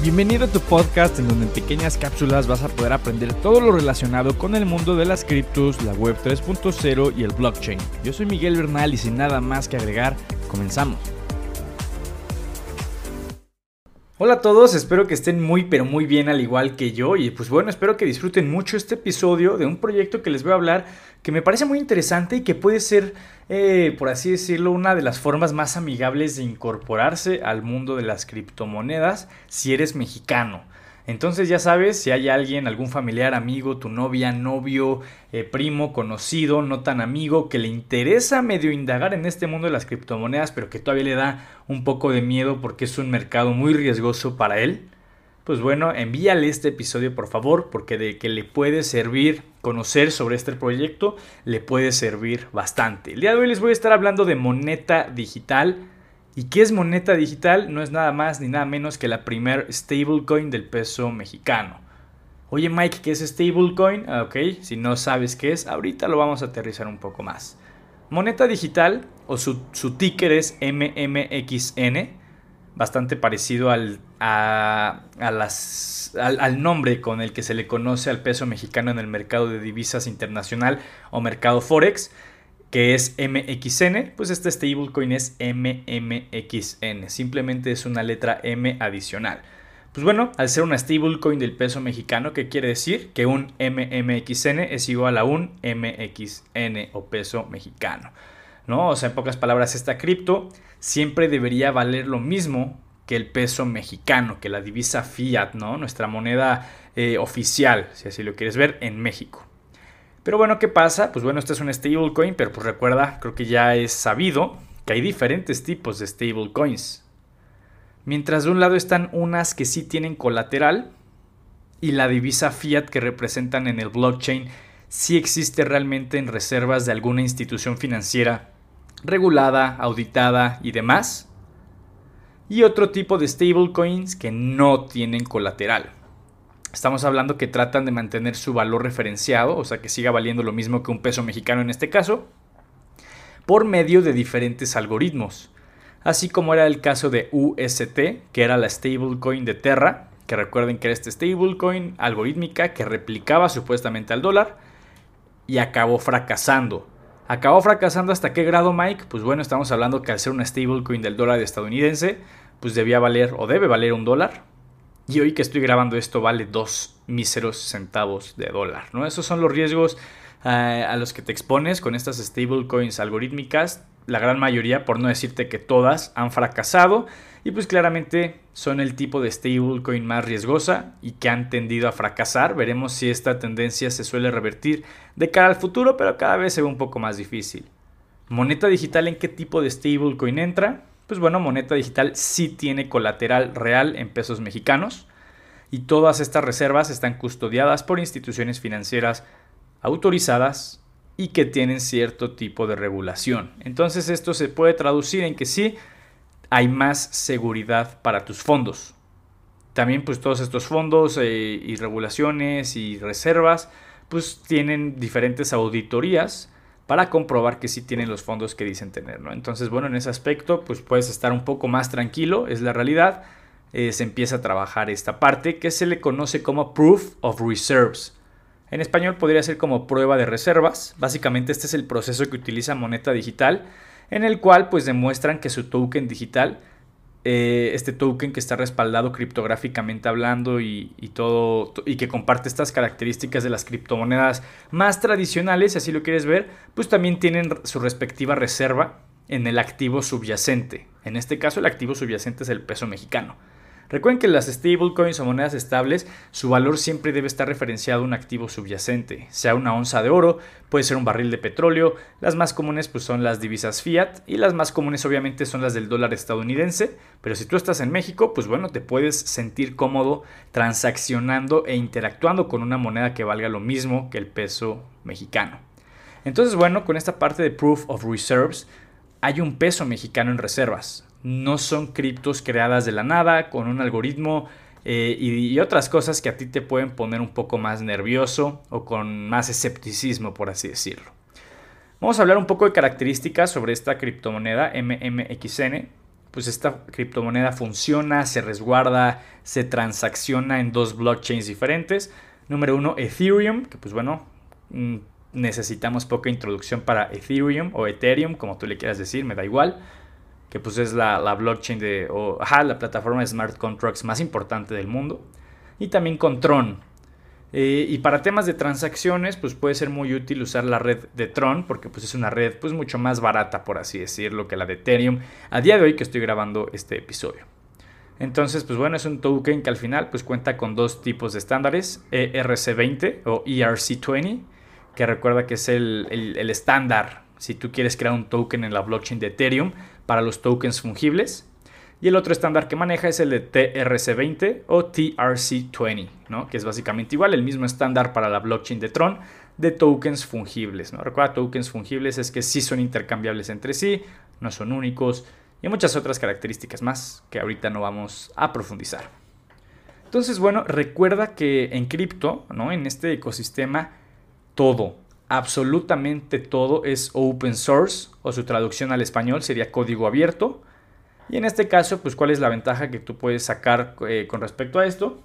Bienvenido a tu podcast en donde en pequeñas cápsulas vas a poder aprender todo lo relacionado con el mundo de las criptos, la web 3.0 y el blockchain. Yo soy Miguel Bernal y sin nada más que agregar, comenzamos. Hola a todos, espero que estén muy pero muy bien al igual que yo y pues bueno, espero que disfruten mucho este episodio de un proyecto que les voy a hablar que me parece muy interesante y que puede ser, eh, por así decirlo, una de las formas más amigables de incorporarse al mundo de las criptomonedas si eres mexicano. Entonces ya sabes, si hay alguien, algún familiar, amigo, tu novia, novio, eh, primo, conocido, no tan amigo, que le interesa medio indagar en este mundo de las criptomonedas, pero que todavía le da un poco de miedo porque es un mercado muy riesgoso para él, pues bueno, envíale este episodio por favor, porque de que le puede servir conocer sobre este proyecto, le puede servir bastante. El día de hoy les voy a estar hablando de moneta digital ¿Y qué es moneda digital? No es nada más ni nada menos que la primer stablecoin del peso mexicano. Oye Mike, ¿qué es stablecoin? Ah, ok, si no sabes qué es, ahorita lo vamos a aterrizar un poco más. Moneda digital, o su, ticker es MMXN, bastante parecido al, al, nombre con el que se le conoce al peso mexicano en el mercado de divisas internacional o mercado Forex que es MXN, pues este stablecoin es MMXN, simplemente es una letra M adicional. Pues bueno, al ser una stablecoin del peso mexicano, ¿qué quiere decir? Que un MMXN es igual a un MXN o peso mexicano. ¿No? O sea, en pocas palabras, esta cripto siempre debería valer lo mismo que el peso mexicano, que la divisa fiat, ¿no? Nuestra moneda eh, oficial, si así lo quieres ver, en México. Pero bueno, ¿qué pasa? Pues bueno, este es un stablecoin, pero pues recuerda, creo que ya es sabido que hay diferentes tipos de stablecoins. Mientras de un lado están unas que sí tienen colateral y la divisa fiat que representan en el blockchain sí existe realmente en reservas de alguna institución financiera regulada, auditada y demás. Y otro tipo de stablecoins que no tienen colateral. Estamos hablando que tratan de mantener su valor referenciado, o sea que siga valiendo lo mismo que un peso mexicano en este caso, por medio de diferentes algoritmos. Así como era el caso de UST, que era la stablecoin de Terra, que recuerden que era este stablecoin algorítmica que replicaba supuestamente al dólar y acabó fracasando. ¿Acabó fracasando hasta qué grado, Mike? Pues bueno, estamos hablando que al ser una stablecoin del dólar estadounidense, pues debía valer o debe valer un dólar, y hoy que estoy grabando esto vale dos míseros centavos de dólar. ¿no? Esos son los riesgos eh, a los que te expones con estas stablecoins algorítmicas. La gran mayoría, por no decirte que todas, han fracasado y pues claramente son el tipo de stablecoin más riesgosa y que han tendido a fracasar. Veremos si esta tendencia se suele revertir de cara al futuro, pero cada vez se ve un poco más difícil. ¿Moneta digital en qué tipo de stablecoin entra? Pues bueno, moneda digital sí tiene colateral real en pesos mexicanos y todas estas reservas están custodiadas por instituciones financieras autorizadas y que tienen cierto tipo de regulación. Entonces esto se puede traducir en que sí hay más seguridad para tus fondos. También pues todos estos fondos eh, y regulaciones y reservas pues tienen diferentes auditorías para comprobar que sí tienen los fondos que dicen tener, ¿no? Entonces, bueno, en ese aspecto, pues puedes estar un poco más tranquilo, es la realidad. Eh, se empieza a trabajar esta parte que se le conoce como Proof of Reserves. En español podría ser como prueba de reservas. Básicamente este es el proceso que utiliza Moneta Digital, en el cual pues demuestran que su token digital eh, este token que está respaldado criptográficamente hablando y, todo y que comparte estas características de las criptomonedas más tradicionales, si así lo quieres ver, pues también tienen su respectiva reserva en el activo subyacente. En este caso el activo subyacente es el peso mexicano. Recuerden que las stablecoins o monedas estables, su valor siempre debe estar referenciado a un activo subyacente, sea una onza de oro, puede ser un barril de petróleo, las más comunes pues son las divisas fiat y las más comunes obviamente son las del dólar estadounidense, pero si tú estás en México, pues bueno, te puedes sentir cómodo transaccionando e interactuando con una moneda que valga lo mismo que el peso mexicano. Entonces, bueno, con esta parte de Proof of Reserves, hay un peso mexicano en reservas no son criptos creadas de la nada, con un algoritmo eh, y, otras cosas que a ti te pueden poner un poco más nervioso o con más escepticismo, por así decirlo. Vamos a hablar un poco de características sobre esta criptomoneda MMXN. pues esta criptomoneda funciona, se resguarda, se transacciona en dos blockchains diferentes. Número uno, Ethereum, que pues bueno, mm, necesitamos poca introducción para Ethereum o Ethereum, como tú le quieras decir, me da igual. Que pues es la, blockchain de, o, ajá, la plataforma de smart contracts más importante del mundo. Y también con Tron, eh, y para temas de transacciones, pues puede ser muy útil usar la red de Tron, porque pues es una red pues mucho más barata, por así decirlo, que la de Ethereum a día de hoy que estoy grabando este episodio. Entonces, pues bueno, es un token que al final pues cuenta con dos tipos de estándares, ERC20 o ERC20, que recuerda que es el estándar si tú quieres crear un token en la blockchain de Ethereum para los tokens fungibles. Y el otro estándar que maneja es el de TRC20 o TRC20, ¿no? que es básicamente igual, el mismo estándar para la blockchain de Tron de tokens fungibles. Recuerda, tokens fungibles es que sí son intercambiables entre sí, no son únicos y muchas otras características más que ahorita no vamos a profundizar. Entonces, bueno, recuerda que en cripto, ¿no? en este ecosistema, todo, absolutamente todo es open source o su traducción al español sería código abierto y en este caso, pues cuál es la ventaja que tú puedes sacar eh, con respecto a esto.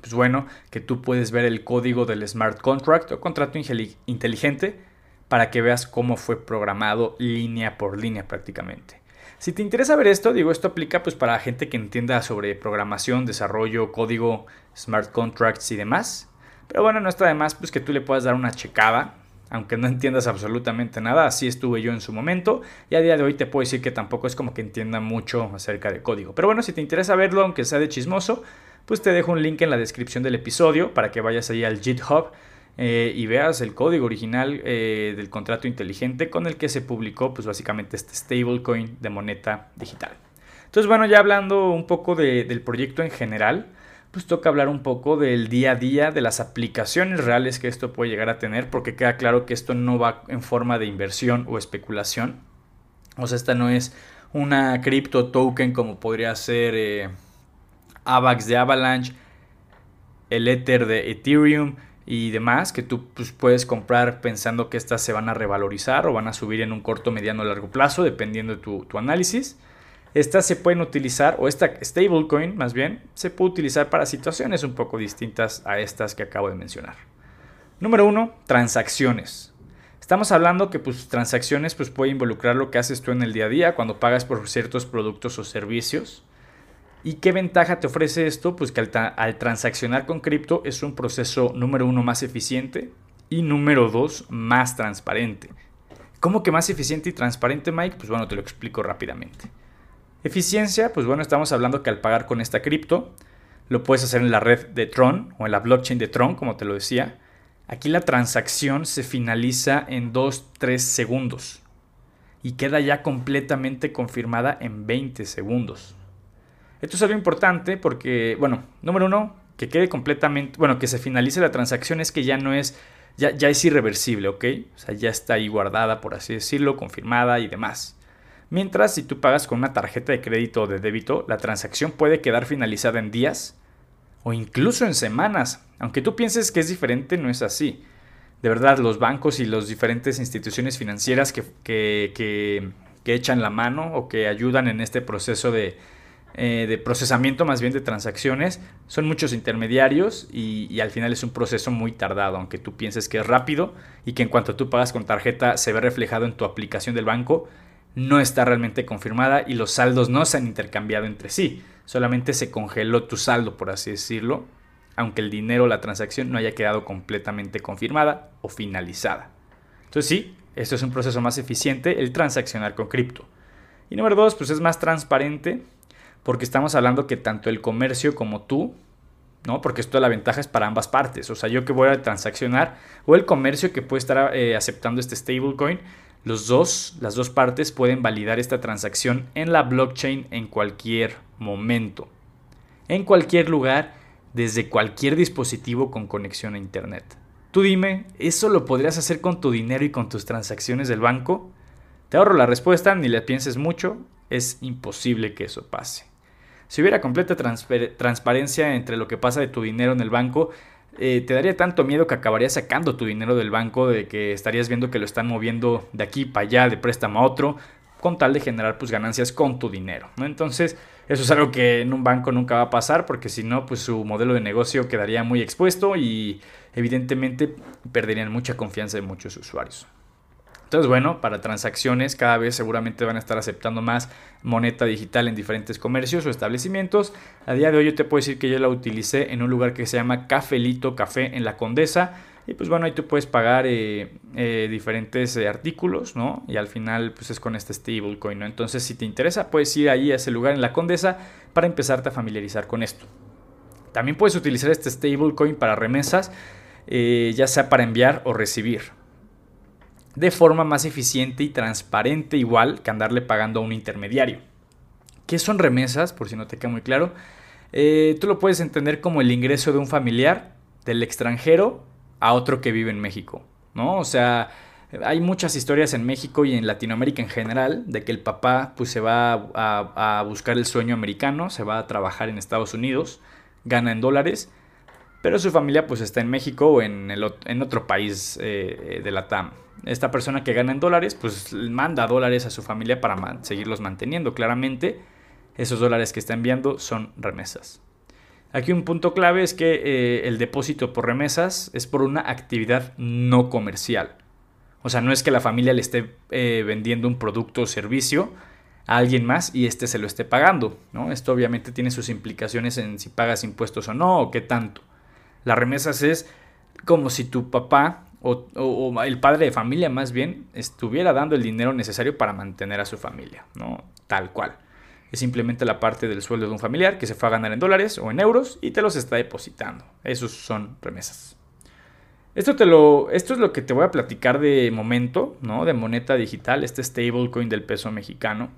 Pues bueno, que tú puedes ver el código del smart contract o contrato inteligente para que veas cómo fue programado línea por línea prácticamente. Si te interesa ver esto, digo, esto aplica pues para gente que entienda sobre programación, desarrollo, código, smart contracts y demás. Pero bueno, no está de más pues que tú le puedas dar una checada aunque no entiendas absolutamente nada, así estuve yo en su momento y a día de hoy te puedo decir que tampoco es como que entienda mucho acerca de código. Pero bueno, si te interesa verlo, aunque sea de chismoso, pues te dejo un link en la descripción del episodio para que vayas ahí al GitHub eh, y veas el código original eh, del contrato inteligente con el que se publicó pues básicamente este stablecoin de moneda digital. Entonces bueno, ya hablando un poco del proyecto en general, pues toca hablar un poco del día a día, de las aplicaciones reales que esto puede llegar a tener, porque queda claro que esto no va en forma de inversión o especulación. O sea, esta no es una cripto token como podría ser eh, AVAX de Avalanche, el Ether de Ethereum y demás, que tú pues, puedes comprar pensando que estas se van a revalorizar o van a subir en un corto, mediano o largo plazo, dependiendo de tu, tu análisis. Estas se pueden utilizar, o esta stablecoin más bien, se puede utilizar para situaciones un poco distintas a estas que acabo de mencionar. Número uno, transacciones. Estamos hablando que pues, transacciones pues, puede involucrar lo que haces tú en el día a día cuando pagas por ciertos productos o servicios. ¿Y qué ventaja te ofrece esto? Pues que al, al transaccionar con cripto es un proceso número uno más eficiente y número dos más transparente. ¿Cómo que más eficiente y transparente, Mike? Pues bueno, te lo explico rápidamente. Eficiencia, pues bueno, estamos hablando que al pagar con esta cripto, lo puedes hacer en la red de Tron o en la blockchain de Tron, como te lo decía. Aquí la transacción se finaliza en 2-3 segundos y queda ya completamente confirmada en 20 segundos. Esto es algo importante porque, bueno, número uno, que quede completamente, bueno, que se finalice la transacción es que ya no es, ya, es irreversible, ¿ok? O sea, ya está ahí guardada, por así decirlo, confirmada y demás. Mientras si tú pagas con una tarjeta de crédito o de débito, la transacción puede quedar finalizada en días o incluso en semanas. Aunque tú pienses que es diferente, no es así. De verdad, los bancos y las diferentes instituciones financieras que, que, echan la mano o que ayudan en este proceso de, eh, de procesamiento más bien de transacciones, son muchos intermediarios y, al final es un proceso muy tardado, aunque tú pienses que es rápido y que en cuanto tú pagas con tarjeta se ve reflejado en tu aplicación del banco, no está realmente confirmada y los saldos no se han intercambiado entre sí. Solamente se congeló tu saldo, por así decirlo, aunque el dinero o la transacción no haya quedado completamente confirmada o finalizada. Entonces sí, esto es un proceso más eficiente, el transaccionar con cripto. Y número dos, pues es más transparente porque estamos hablando que tanto el comercio como tú, ¿no? Porque esto la ventaja es para ambas partes. O sea, yo que voy a transaccionar o el comercio que puede estar eh, aceptando este stablecoin, los dos, las dos partes pueden validar esta transacción en la blockchain en cualquier momento, en cualquier lugar, desde cualquier dispositivo con conexión a Internet. Tú dime, ¿eso lo podrías hacer con tu dinero y con tus transacciones del banco? Te ahorro la respuesta, ni le pienses mucho, es imposible que eso pase. Si hubiera completa transparencia entre lo que pasa de tu dinero en el banco, eh, te daría tanto miedo que acabarías sacando tu dinero del banco, de que estarías viendo que lo están moviendo de aquí para allá, de préstamo a otro, con tal de generar pues ganancias con tu dinero, ¿no? Entonces, eso es algo que en un banco nunca va a pasar porque si no, pues su modelo de negocio quedaría muy expuesto y evidentemente perderían mucha confianza de muchos usuarios. Entonces, bueno, para transacciones cada vez seguramente van a estar aceptando más moneda digital en diferentes comercios o establecimientos. A día de hoy yo te puedo decir que yo la utilicé en un lugar que se llama Cafelito Café en la Condesa. Y pues bueno, ahí tú puedes pagar eh, eh, diferentes eh, artículos, ¿no? Y al final pues es con este stablecoin, ¿no? Entonces si te interesa puedes ir ahí a ese lugar en la Condesa para empezarte a familiarizar con esto. También puedes utilizar este stablecoin para remesas, ya sea para enviar o recibir de forma más eficiente y transparente igual que andarle pagando a un intermediario. ¿Qué son remesas? Por si no te queda muy claro. Eh, tú lo puedes entender como el ingreso de un familiar del extranjero a otro que vive en México, ¿no? O sea, hay muchas historias en México y en Latinoamérica en general de que el papá pues se va a, buscar el sueño americano, se va a trabajar en Estados Unidos, gana en dólares, pero su familia pues está en México o en, el, en otro país eh, de la TAM, esta persona que gana en dólares, pues manda dólares a su familia para seguirlos manteniendo. Claramente, esos dólares que está enviando son remesas. Aquí un punto clave es que eh, el depósito por remesas es por una actividad no comercial. O sea, no es que la familia le esté eh, vendiendo un producto o servicio a alguien más y éste se lo esté pagando. ¿no? Esto obviamente tiene sus implicaciones en si pagas impuestos o no o qué tanto. Las remesas es como si tu papá o, el padre de familia más bien estuviera dando el dinero necesario para mantener a su familia, ¿no? Tal cual. Es simplemente la parte del sueldo de un familiar que se fue a ganar en dólares o en euros y te los está depositando. Esos son remesas. Esto, te lo, esto es lo que te voy a platicar de momento, ¿no? De moneda digital, este stablecoin del peso mexicano.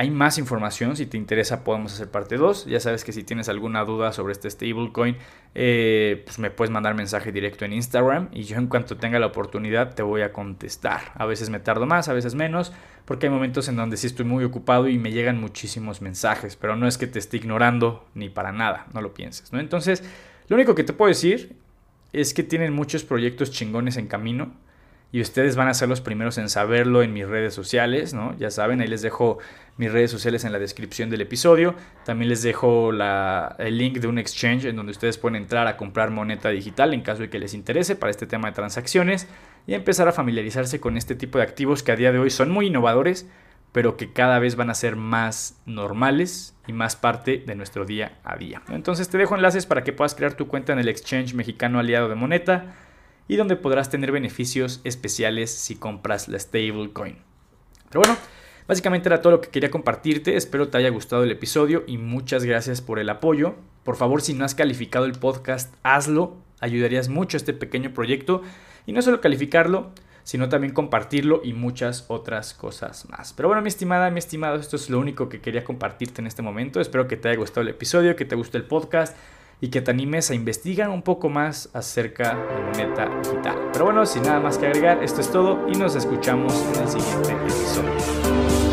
Hay más información, si te interesa podemos hacer parte 2. Ya sabes que si tienes alguna duda sobre este stablecoin, eh, pues me puedes mandar mensaje directo en Instagram y yo en cuanto tenga la oportunidad te voy a contestar. A veces me tardo más, a veces menos, porque hay momentos en donde sí estoy muy ocupado y me llegan muchísimos mensajes, pero no es que te esté ignorando ni para nada, no lo pienses. Entonces, lo único que te puedo decir es que tienen muchos proyectos chingones en camino y ustedes van a ser los primeros en saberlo en mis redes sociales, ¿no? Ya saben, ahí les dejo mis redes sociales en la descripción del episodio. También les dejo el link de un exchange en donde ustedes pueden entrar a comprar moneda digital en caso de que les interese para este tema de transacciones y empezar a familiarizarse con este tipo de activos que a día de hoy son muy innovadores, pero que cada vez van a ser más normales y más parte de nuestro día a día. Entonces te dejo enlaces para que puedas crear tu cuenta en el exchange mexicano aliado de moneta y donde podrás tener beneficios especiales si compras la stablecoin. Pero bueno, básicamente era todo lo que quería compartirte. Espero te haya gustado el episodio y muchas gracias por el apoyo. Por favor, si no has calificado el podcast, hazlo. Ayudarías mucho a este pequeño proyecto. Y no solo calificarlo, sino también compartirlo y muchas otras cosas más. Pero bueno, mi estimada, mi estimado, esto es lo único que quería compartirte en este momento. Espero que te haya gustado el episodio, que te guste el podcast y que te animes a investigar un poco más acerca de moneta digital. Pero bueno, sin nada más que agregar, esto es todo y nos escuchamos en el siguiente episodio.